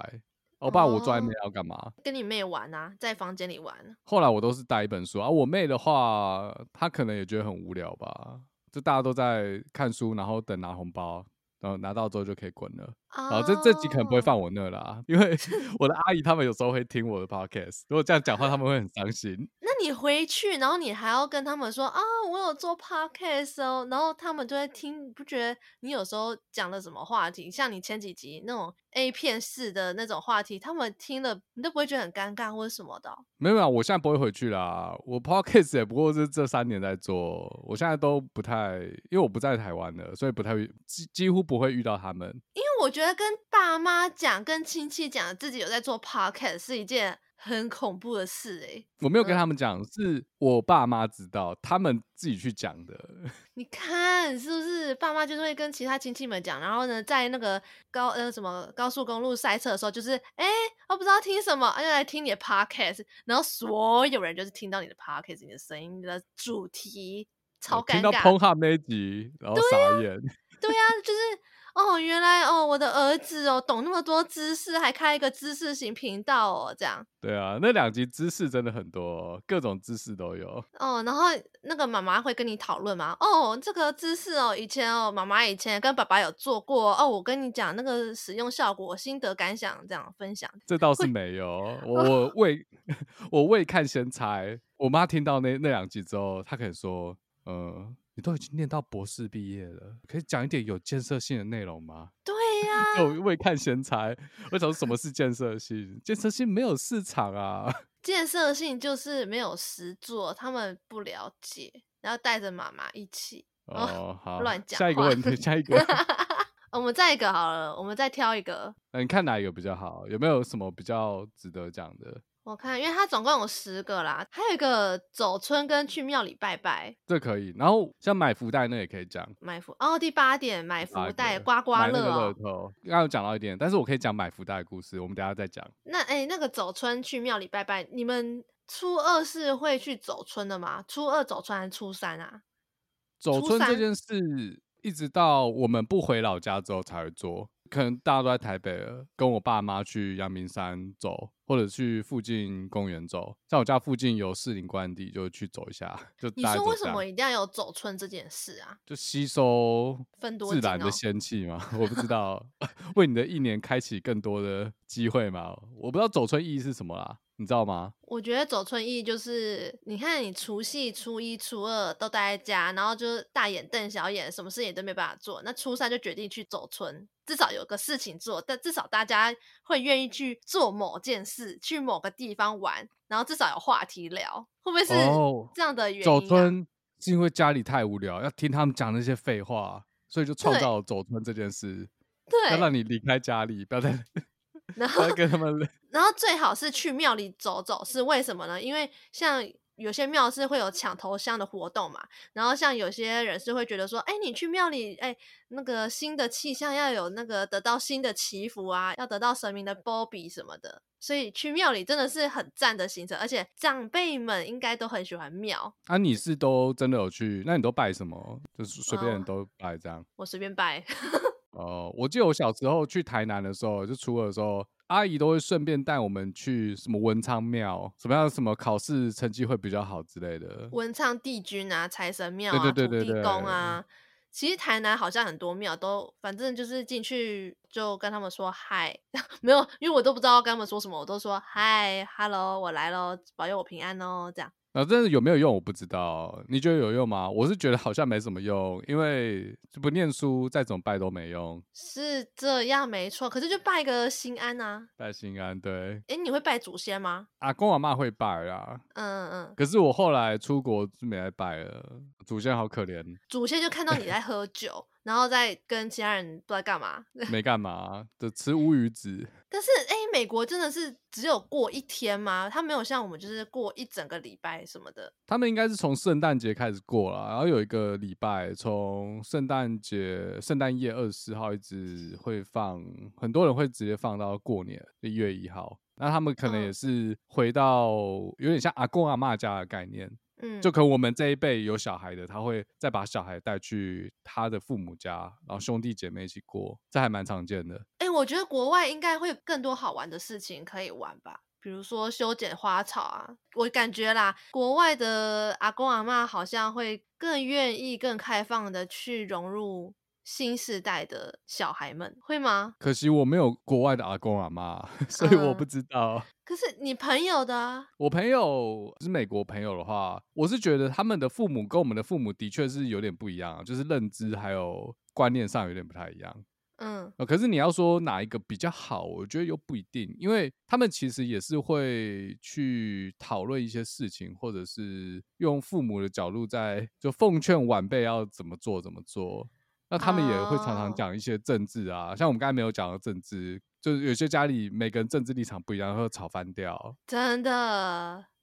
我爸我坐在那边要干嘛？哦？跟你妹玩啊，在房间里玩。后来我都是带一本书啊。我妹的话，她可能也觉得很无聊吧，就大家都在看书，然后等拿红包。然后拿到之后就可以滚了。啊、oh.，这这集可能不会放我那啦，因为我的阿姨他们有时候会听我的 podcast。如果这样讲话，他们会很伤心。那你回去，然后你还要跟他们说啊，我有做 podcast 哦，然后他们就会听。不觉得你有时候讲了什么话题，像你前几集那种 A 片式的那种话题，他们听了你都不会觉得很尴尬或者什么的？没有啊，我现在不会回去啦。我 podcast 也不过是这三年在做，我现在都不太，因为我不在台湾了，所以不太几几乎。不会遇到他们，因为我觉得跟爸妈讲、跟亲戚讲自己有在做 podcast 是一件很恐怖的事哎。我没有跟他们讲，嗯、是我爸妈知道，他们自己去讲的。[laughs] 你看是不是？爸妈就是会跟其他亲戚们讲，然后呢，在那个高呃什么高速公路塞车的时候，就是哎，我不知道听什么，就来听你的 podcast，然后所有人就是听到你的 podcast，你的声音、你的主题，超尴尬。听到 Pornhub 那一集，然后傻眼。对呀、啊，就是哦，原来哦，我的儿子哦，懂那么多知识，还开一个知识型频道哦，这样。对啊，那两集知识真的很多，各种知识都有。哦，然后那个妈妈会跟你讨论吗？哦，这个知识哦，以前哦，妈妈以前跟爸爸有做过哦，我跟你讲那个使用效果、心得感想，这样分享。这倒是没有，[laughs] 我未 [laughs] 我未看先猜。我妈听到那那两集之后，她可以说，嗯、呃。你都已经念到博士毕业了，可以讲一点有建设性的内容吗？对 [laughs] 呀、啊，我未看先猜。为什么什么是建设性？建设性没有市场啊。[laughs] 建设性就是没有实做，他们不了解，然后带着妈妈一起哦，[laughs] 好乱讲。下一个问题，下一个，我们再一个好了，我们再挑一个。那你看哪一个比较好？有没有什么比较值得讲的？我看，因为它总共有十个啦，还有一个走春跟去庙里拜拜，这可以。然后像买福袋那也可以讲，买福哦，第八点买福袋刮刮乐哦。刚刚有讲到一点，但是我可以讲买福袋的故事，我们等下再讲。那哎、欸，那个走春去庙里拜拜，你们初二是会去走春的吗？初二走春还是初三啊？走春这件事，一直到我们不回老家之后才会做。可能大家都在台北了，跟我爸妈去阳明山走，或者去附近公园走。像我家附近有士林官邸，就去走一下。就，你说为什么一定要有走春这件事啊？就吸收自然的仙气嘛？我不知 [laughs] 道，[laughs] 为你的一年开启更多的机会嘛？我不知道走春意义是什么啦。你知道吗？我觉得走春意义就是，你看你除夕、初一、初二都待在家，然后就是大眼瞪小眼，什么事情都没办法做。那初三就决定去走春，至少有个事情做，但至少大家会愿意去做某件事，去某个地方玩，然后至少有话题聊，会不会是这样的原因走村是因为家里太无聊，要听他们讲那些废话，所以就创造了走村这件事，对，要让你离开家里，不要再。然后跟他们，然后最好是去庙里走走，是为什么呢？因为像有些庙是会有抢头香的活动嘛，然后像有些人是会觉得说，哎，你去庙里，哎，那个新的气象要有那个得到新的祈福啊，要得到神明的保庇什么的，所以去庙里真的是很赞的行程，而且长辈们应该都很喜欢庙。啊，你是都真的有去？那你都拜什么？就是随便都拜这样？哦，我随便拜。哦，我记得我小时候去台南的时候，就初二的时候，阿姨都会顺便带我们去什么文昌庙，什么样什么考试成绩会比较好之类的。文昌帝君啊，财神庙啊，对对对对对，土地公啊。其实台南好像很多庙都，反正就是进去就跟他们说嗨，[laughs] 没有，因为我都不知道跟他们说什么，我都说嗨，hello，我来喽，保佑我平安哦，这样。啊，但是有没有用我不知道，你觉得有用吗？我是觉得好像没什么用，因为不念书再怎么拜都没用。是这样没错，可是就拜个心安啊。拜心安，对。哎，你会拜祖先吗？阿公阿嬷会拜啊。嗯嗯。可是我后来出国就没来拜了，祖先好可怜。[laughs] 祖先就看到你在喝酒，然后再跟其他人不知道干嘛，[laughs] 没干嘛，就吃乌鱼子。但是，哎，美国真的是只有过一天吗？他没有像我们就是过一整个礼拜什么的。他们应该是从圣诞节开始过了，然后有一个礼拜，从圣诞节、圣诞夜二十四号一直会放，很多人会直接放到过年一月一号。那他们可能也是回到有点像阿公阿嬷家的概念。嗯，就可能我们这一辈有小孩的，他会再把小孩带去他的父母家，然后兄弟姐妹一起过，这还蛮常见的。哎、欸，我觉得国外应该会有更多好玩的事情可以玩吧，比如说修剪花草啊。我感觉啦，国外的阿公阿妈好像会更愿意、更开放的去融入。新时代的小孩们会吗？可惜我没有国外的阿公阿妈，[laughs] 所以我不知道。嗯、可是你朋友的啊，我朋友是美国朋友的话，我是觉得他们的父母跟我们的父母的确是有点不一样，就是认知还有观念上有点不太一样。嗯，可是你要说哪一个比较好，我觉得又不一定，因为他们其实也是会去讨论一些事情，或者是用父母的角度在就奉劝晚辈要怎么做怎么做。那他们也会常常讲一些政治啊，oh. 像我们刚才没有讲的政治，就是有些家里每个人政治立场不一样，会吵翻掉。真的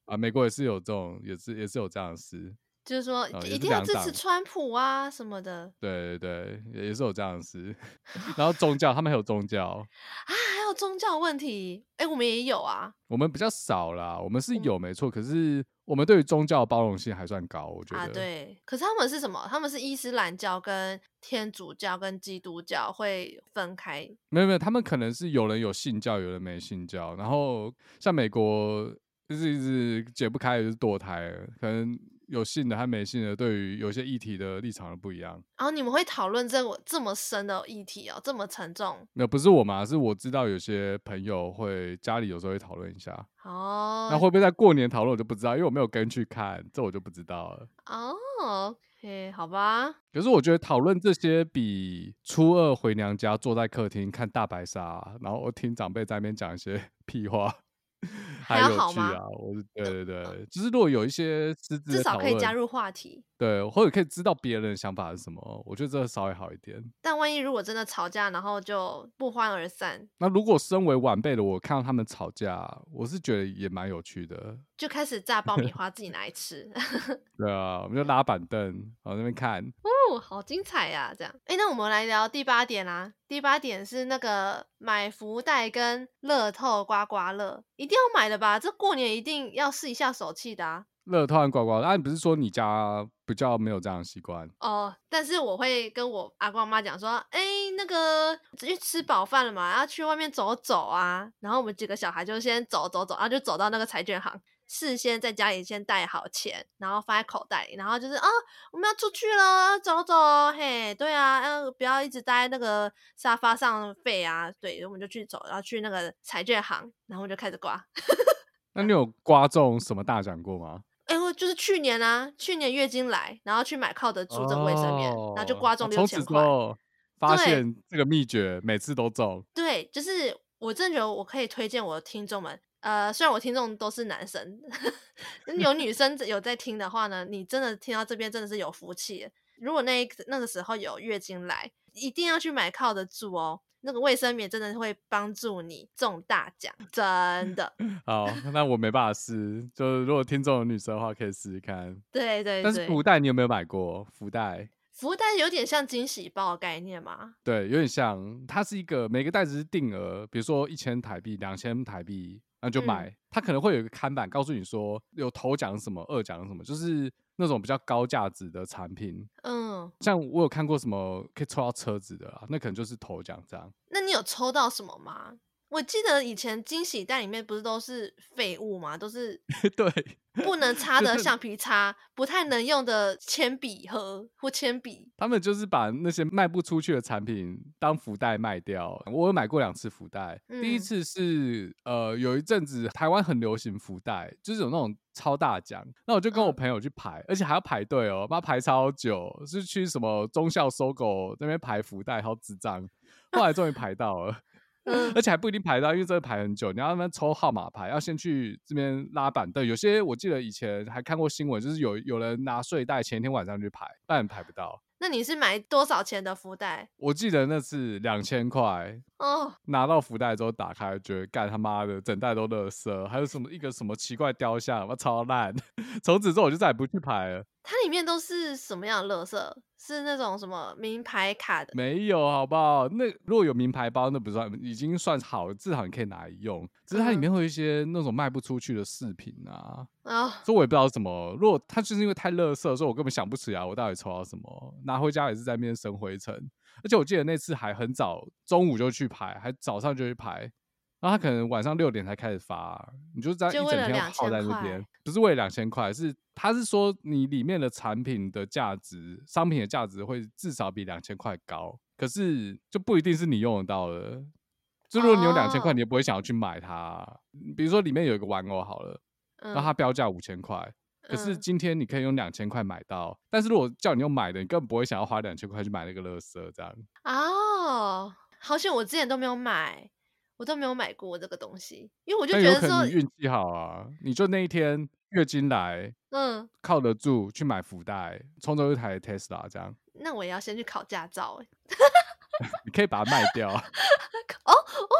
啊，美国也是有这种，也是也是有这样的事，就是说、呃、一定要支持川普啊什么的。对对对，也是有这样的事。[laughs] 然后宗教，他们还有宗教啊，还有宗教问题。哎、欸，我们也有啊，我们比较少啦，我们是有没错，可是。我们对于宗教的包容性还算高，我觉得。啊，对。可是他们是什么？他们是伊斯兰教跟天主教跟基督教会分开？没有没有，他们可能是有人有信教，有人没信教。然后像美国就是一直解不开，就是堕胎，可能。有信的和没信的，对于有些议题的立场都不一样。然后、哦、你们会讨论这这么深的议题哦，这么沉重？那不是我嘛？是我知道有些朋友会家里有时候会讨论一下。哦。那会不会在过年讨论？我就不知道，因为我没有跟去看，这我就不知道了。哦，OK，好吧。可是我觉得讨论这些比初二回娘家坐在客厅看大白鲨，然后听长辈在那边讲一些 [laughs] 屁话。还有趣啊！我是对对对，嗯、就是如果有一些至少可以加入话题，对，或者可以知道别人的想法是什么，我觉得这稍微好一点。但万一如果真的吵架，然后就不欢而散，那如果身为晚辈的我看到他们吵架，我是觉得也蛮有趣的，就开始炸爆米 [laughs] 花自己拿来吃。[laughs] 对啊，我们就拉板凳往那边看，哦，好精彩呀、啊！这样，哎，那我们来聊第八点啦。第八点是那个买福袋跟乐透刮刮乐，一定要买的吧？这过年一定要试一下手气的啊！乐透和刮刮乐，啊，你不是说你家比较没有这样的习惯哦？但是我会跟我阿公阿妈讲说，哎，那个因为吃饱饭了嘛，要去外面走走啊。然后我们几个小孩就先走走走，然后就走到那个彩券行。事先在家里先带好钱，然后放在口袋里，然后就是啊，我们要出去了，走走，嘿，对啊，要不要一直待在那个沙发上废啊？对，我们就去走，然后去那个彩券行，然后我们就开始刮。[laughs] 那你有刮中什么大奖过吗？哎、欸，我就是去年啊，去年月经来，然后去买靠得住这个卫生棉，哦、然后就刮中六千块。发现这个秘诀，每次都中。对，就是我真的觉得我可以推荐我的听众们。呃，虽然我听众都是男生，有女生有在听的话呢，你真的听到这边真的是有福气。如果那那个时候有月经来，一定要去买靠得住哦。那个卫生棉真的会帮助你中大奖，真的。[laughs] 好，那我没办法试。就是如果听众有女生的话，可以试试看。对，对对。但是福袋你有没有买过？福袋？福袋有点像惊喜包的概念吗？对，有点像。它是一个每个袋子是定额，比如说一千台币、两千台币。那就买，它、嗯、可能会有一个看板告诉你说有头奖什么，二奖什么，就是那种比较高价值的产品。嗯，像我有看过什么可以抽到车子的啊，那可能就是头奖这样。那你有抽到什么吗？我记得以前惊喜袋里面不是都是废物吗？都是 [laughs] 对，不能擦的橡皮擦，不太能用的铅笔盒或铅笔。他们就是把那些卖不出去的产品当福袋卖掉。我有买过两次福袋，嗯、第一次是呃有一阵子台湾很流行福袋，就是有那种超大奖，那我就跟我朋友去排，嗯、而且还要排队哦，妈排超久，是去什么忠孝 SOGO 那边排福袋，好智障。后来终于排到了。而且还不一定排到，因为这个排很久，你要那边抽号码牌，要先去这边拉板凳。有些我记得以前还看过新闻，就是有有人拿睡袋前一天晚上去排，但排不到。那你是买多少钱的福袋？我记得那是两千块哦。拿到福袋之后打开，觉得干他妈的整袋都垃圾，还有什么一个什么奇怪雕像，我超烂。[laughs] 从此之后我就再也不去排了。它里面都是什么样的垃圾？是那种什么名牌卡的？没有，好不好？那如果有名牌包，那不算，已经算好了，至少你可以拿来用。只是它里面会有一些那种卖不出去的饰品啊，啊、嗯，所以我也不知道什么。如果它就是因为太垃圾，所以我根本想不起来我到底抽到什么，拿回家也是在那边生灰尘。而且我记得那次还很早，中午就去排，还早上就去排。然后他可能晚上六点才开始发，你就在一整天耗在那边，不是为了两千块，是他是说你里面的产品的价值、商品的价值会至少比两千块高，可是就不一定是你用得到的。就如果你有两千块，你也不会想要去买它。比如说里面有一个玩偶好了，然后它标价五千块，可是今天你可以用两千块买到，但是如果叫你用买的，你根本不会想要花两千块去买那个乐色这样。哦，好险我之前都没有买。我都没有买过这个东西，因为我就觉得说你运气好啊，你就那一天月经来，嗯，靠得住去买福袋，冲走一台 Tesla 这样。那我也要先去考驾照哎，[laughs] 你可以把它卖掉。[laughs] 哦哦，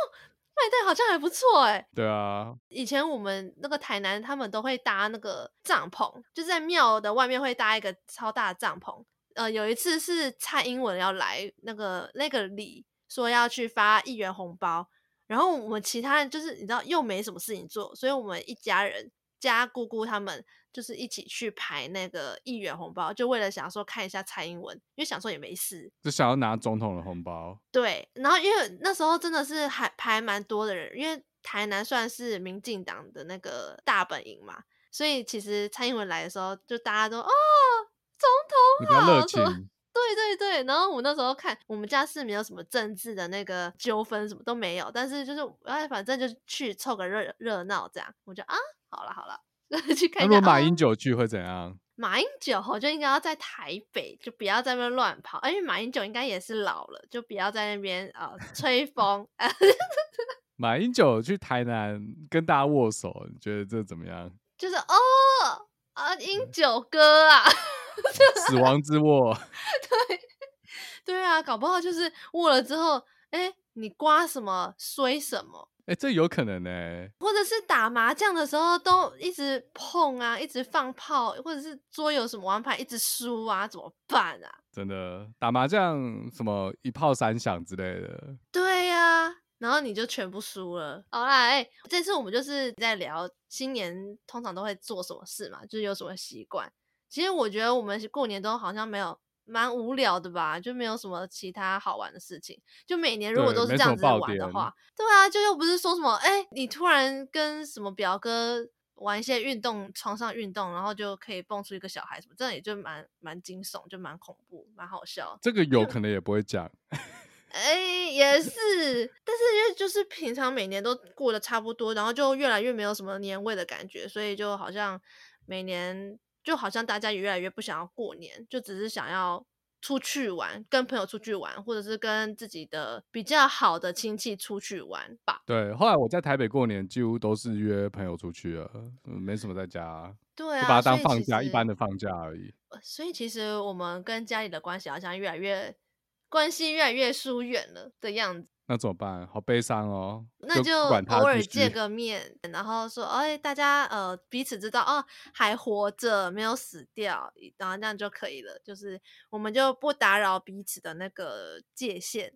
卖掉好像还不错哎。对啊，以前我们那个台南他们都会搭那个帐篷，就在庙的外面会搭一个超大的帐篷。呃，有一次是蔡英文要来那个那个里，说要去发一元红包。然后我们其他人就是你知道又没什么事情做，所以我们一家人加姑姑他们就是一起去排那个一元红包，就为了想说看一下蔡英文，因为想说也没事，就想要拿总统的红包。对，然后因为那时候真的是还排蛮多的人，因为台南算是民进党的那个大本营嘛，所以其实蔡英文来的时候，就大家都哦，总统好，热情。对对对，然后我那时候看我们家是没有什么政治的那个纠纷，什么都没有，但是就是哎，反正就去凑个热热闹这样，我就啊，好了好了，[laughs] 去看一下。如果马英九去会怎样？马英九我就应该要在台北，就不要在那边乱跑，因为马英九应该也是老了，就不要在那边呃吹风。[laughs] 马英九去台南跟大家握手，你觉得这怎么样？就是哦啊，英九哥啊。[laughs] 死亡之握，对 [laughs] 对啊，搞不好就是握了之后，哎、欸，你刮什么摔什么，哎、欸，这有可能呢、欸，或者是打麻将的时候都一直碰啊，一直放炮，或者是桌游什么玩牌一直输啊，怎么办啊？真的打麻将什么一炮三响之类的，对呀、啊，然后你就全部输了。好啦，哎、欸，这次我们就是在聊新年通常都会做什么事嘛，就是有什么习惯。其实我觉得我们过年都好像没有蛮无聊的吧，就没有什么其他好玩的事情。就每年如果都是这样子玩的话，对啊，就又不是说什么，哎，你突然跟什么表哥玩一些运动，床上运动，然后就可以蹦出一个小孩什么，这样也就蛮蛮惊悚，就蛮恐怖，蛮好笑。这个 [laughs] 有可能也不会讲。哎，也是，但是因为就是平常每年都过得差不多，然后就越来越没有什么年味的感觉，所以就好像每年。就好像大家也越来越不想要过年，就只是想要出去玩，跟朋友出去玩，或者是跟自己的比较好的亲戚出去玩吧。对，后来我在台北过年，几乎都是约朋友出去了，嗯，没什么在家。对啊，就把它当放假，一般的放假而已。所以其实我们跟家里的关系好像越来越，关系越来越疏远了的样子。那怎么办？好悲伤哦。那就偶尔见个面，然后说，哎，大家呃彼此知道哦，还活着，没有死掉，然后这样就可以了。就是我们就不打扰彼此的那个界限，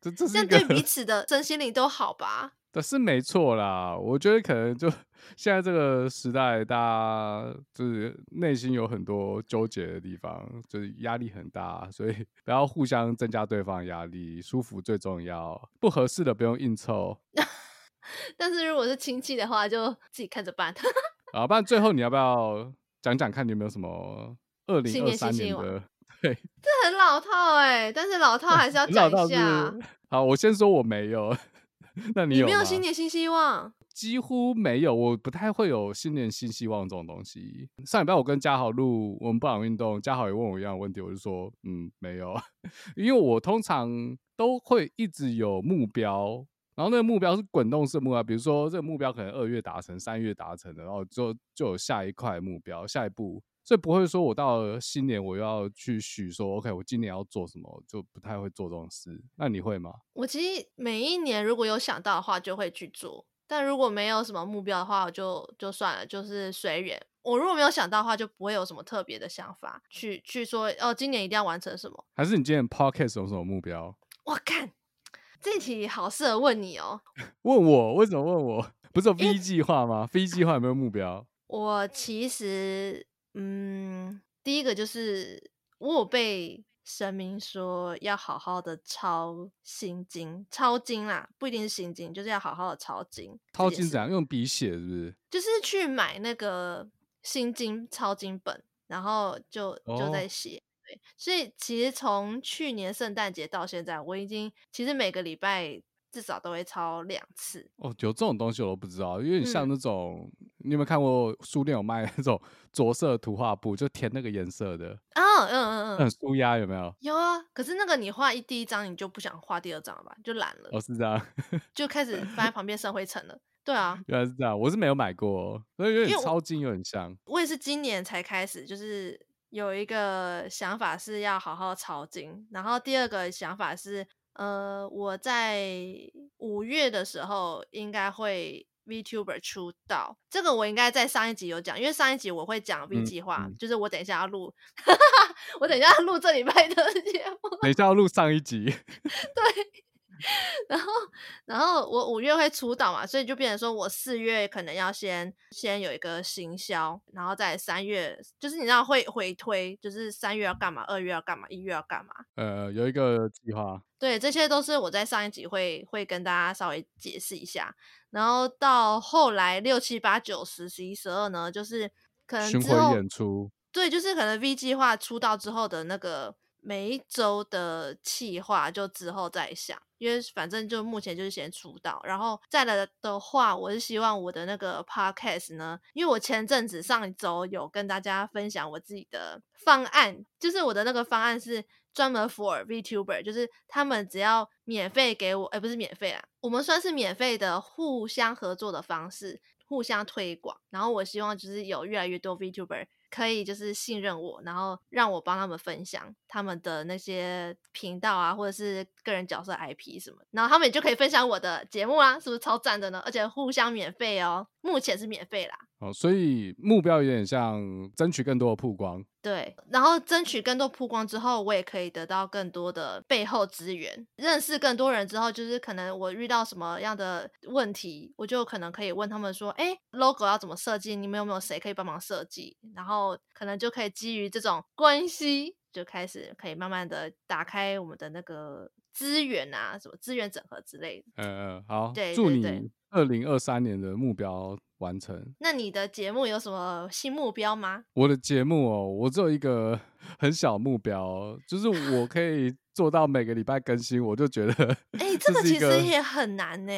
这这样对彼此的身心灵都好吧。这是没错啦，我觉得可能就现在这个时代，大家就是内心有很多纠结的地方，就是压力很大，所以 [laughs] 不要互相增加对方的压力，舒服最重要。不合适的不用硬凑。[laughs] 但是如果是亲戚的话，就自己看着办。[laughs] 啊，不然最后你要不要讲讲看，你有没有什么二零二三年的？对，这很老套哎、欸，但是老套还是要讲一下。好，我先说我没有。[laughs] 那你有？没有新年新希望？几乎没有，我不太会有新年新希望这种东西。上礼拜我跟嘉豪录我们布朗运动，嘉豪也问我一样的问题，我就说嗯没有，[laughs] 因为我通常都会一直有目标，然后那个目标是滚动式目标，比如说这个目标可能二月达成，三月达成的，然后就就有下一块目标，下一步所以不会说我到了新年我要去许说，OK，我今年要做什么，就不太会做这种事。那你会吗？我其实每一年如果有想到的话，就会去做；但如果没有什么目标的话，我就就算了，就是随缘。我如果没有想到的话，就不会有什么特别的想法去去说哦，今年一定要完成什么。还是你今年 Podcast 有什么目标？我看这题好适合问你哦。[laughs] 问我？为什么问我？[laughs] 不是有 V 计划吗？V 计划有没有目标？我其实。嗯，第一个就是我有被神明说要好好的抄心经，抄经啦，不一定是心经，就是要好好的抄经。抄经怎样？用笔写是不是？就是去买那个心经抄经本，然后就就在写。所以其实从去年圣诞节到现在，我已经其实每个礼拜。至少都会抄两次哦，有这种东西我都不知道，有点像那种，嗯、你有没有看过书店有卖那种 [laughs] 着色图画布，就填那个颜色的哦，嗯嗯嗯，很舒压有没有？有啊，可是那个你画一第一张，你就不想画第二张了吧？就懒了。哦，是这样，就开始放在旁边生灰尘了。对啊，[laughs] 原来是这样，我是没有买过，所以有点抄经，有点像我。我也是今年才开始，就是有一个想法是要好好抄经，然后第二个想法是。呃，我在五月的时候应该会 VTuber 出道，这个我应该在上一集有讲，因为上一集我会讲 V 计划，嗯嗯、就是我等一下要录，我等一下要录这礼拜的节目，等一下要录上一集，[laughs] 对。然后，然后我五月会出道嘛，所以就变成说我四月可能要先先有一个行销，然后在三月，就是你知道会回推，就是三月要干嘛，二月要干嘛，一月要干嘛。呃，有一个计划。对，这些都是我在上一集会会跟大家稍微解释一下。然后到后来六七八九十十一十二呢，就是可能巡回演出。对，就是可能 V 计划出道之后的那个。每一周的企划就之后再想，因为反正就目前就是先出道，然后再来的话，我是希望我的那个 podcast 呢，因为我前阵子上一周有跟大家分享我自己的方案，就是我的那个方案是专门 for VTuber，就是他们只要免费给我，哎，不是免费啦，我们算是免费的互相合作的方式，互相推广，然后我希望就是有越来越多 VTuber。可以就是信任我，然后让我帮他们分享他们的那些频道啊，或者是个人角色 IP 什么，然后他们也就可以分享我的节目啊，是不是超赞的呢？而且互相免费哦，目前是免费啦。哦，所以目标有点像争取更多的曝光。对，然后争取更多曝光之后，我也可以得到更多的背后资源，认识更多人之后，就是可能我遇到什么样的问题，我就可能可以问他们说，哎，logo 要怎么设计？你们有没有谁可以帮忙设计？然后可能就可以基于这种关系，就开始可以慢慢的打开我们的那个资源啊，什么资源整合之类的。嗯嗯，好，对，祝你二零二三年的目标完成。那你的节目有什么新目标吗？我的节目哦，我只有一个很小目标，就是我可以做到每个礼拜更新，我就觉得，哎、欸，这个其实也很难呢。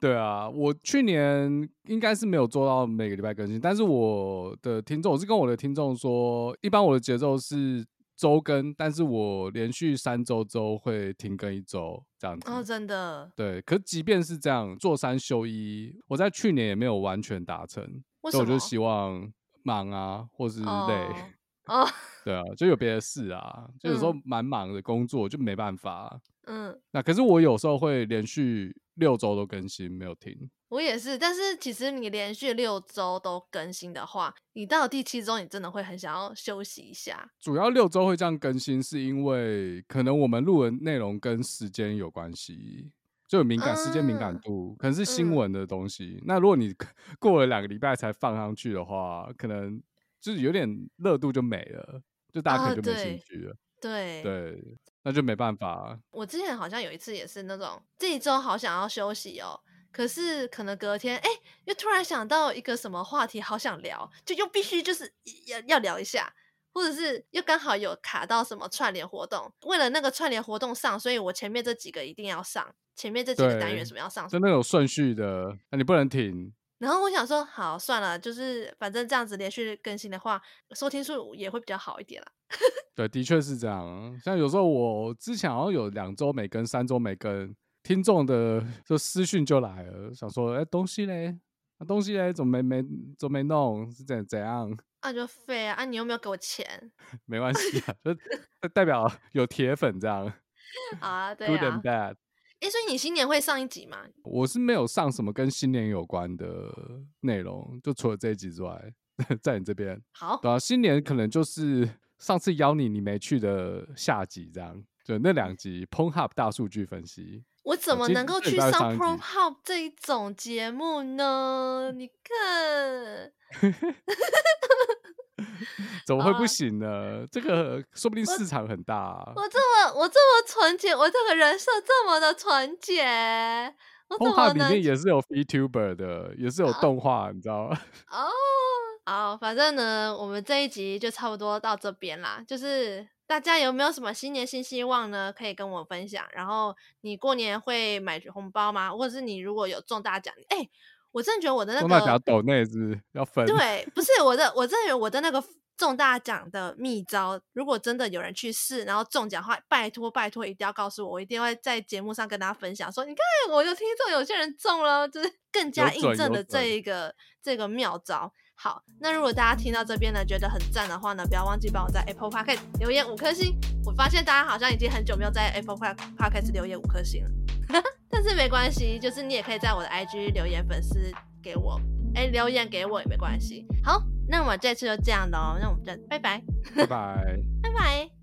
对啊，我去年应该是没有做到每个礼拜更新，但是我的听众，我是跟我的听众说，一般我的节奏是。周更，但是我连续三周周会停更一周这样子。哦，真的。对，可即便是这样，做三休一，我在去年也没有完全达成。所以我就希望忙啊，或是累。哦。哦对啊，就有别的事啊，就有时候蛮忙的工作，就没办法。嗯。那可是我有时候会连续六周都更新，没有停。我也是，但是其实你连续六周都更新的话，你到第七周，你真的会很想要休息一下。主要六周会这样更新，是因为可能我们录的内容跟时间有关系，就有敏感、嗯、时间敏感度，可能是新闻的东西。嗯、那如果你 [laughs] 过了两个礼拜才放上去的话，可能就是有点热度就没了，就大家可能就没兴趣了。啊、对对，那就没办法。我之前好像有一次也是那种，这一周好想要休息哦。可是可能隔天，哎，又突然想到一个什么话题，好想聊，就又必须就是要要聊一下，或者是又刚好有卡到什么串联活动，为了那个串联活动上，所以我前面这几个一定要上，前面这几个单元什么要上，就那种顺序的，那你不能停。然后我想说，好算了，就是反正这样子连续更新的话，收听数也会比较好一点啦。[laughs] 对，的确是这样。像有时候我之前好像有两周没更，三周没更。听众的就私讯就来了，想说，哎，东西嘞，那、啊、东西嘞，怎么没没怎么没弄？是怎怎样？啊，就废啊！啊，你又没有给我钱，[laughs] 没关系啊，就 [laughs] 代表有铁粉这样。啊，对啊。Good and bad。哎，所以你新年会上一集吗？我是没有上什么跟新年有关的内容，就除了这一集之外，[laughs] 在你这边。好。对啊，新年可能就是上次邀你你没去的下集这样，就那两集 Pornhub 大数据分析。我怎么能够去上 Pornhub 这一种节目呢？你看，[laughs] [laughs] 怎么会不行呢？这个说不定市场很大啊。我，我这么我这么纯洁，我这个人设这么的纯洁。Pornhub 里面也是有 VTuber 的，也是有动画，你知道吗？[laughs] 哦，好，反正呢，我们这一集就差不多到这边啦，就是。大家有没有什么新年新希望呢？可以跟我分享。然后你过年会买红包吗？或者是你如果有中大奖？哎、欸，我真的觉得我的那个中大奖抖内是要分。对，不是我的，我真的觉得我的那个中大奖的秘招，如果真的有人去试，然后中奖的话，拜托拜托一定要告诉我，我一定会在节目上跟大家分享。说你看，我就听众有些人中了，就是更加印证了这一个这个妙招。好，那如果大家听到这边呢，觉得很赞的话呢，不要忘记帮我在 Apple Podcast 留言五颗星。我发现大家好像已经很久没有在 Apple Podcast 留言五颗星了，[laughs] 但是没关系，就是你也可以在我的 IG 留言粉丝给我，哎、欸，留言给我也没关系。好，那我这次就这样喽，那我们就拜拜，拜拜，拜拜。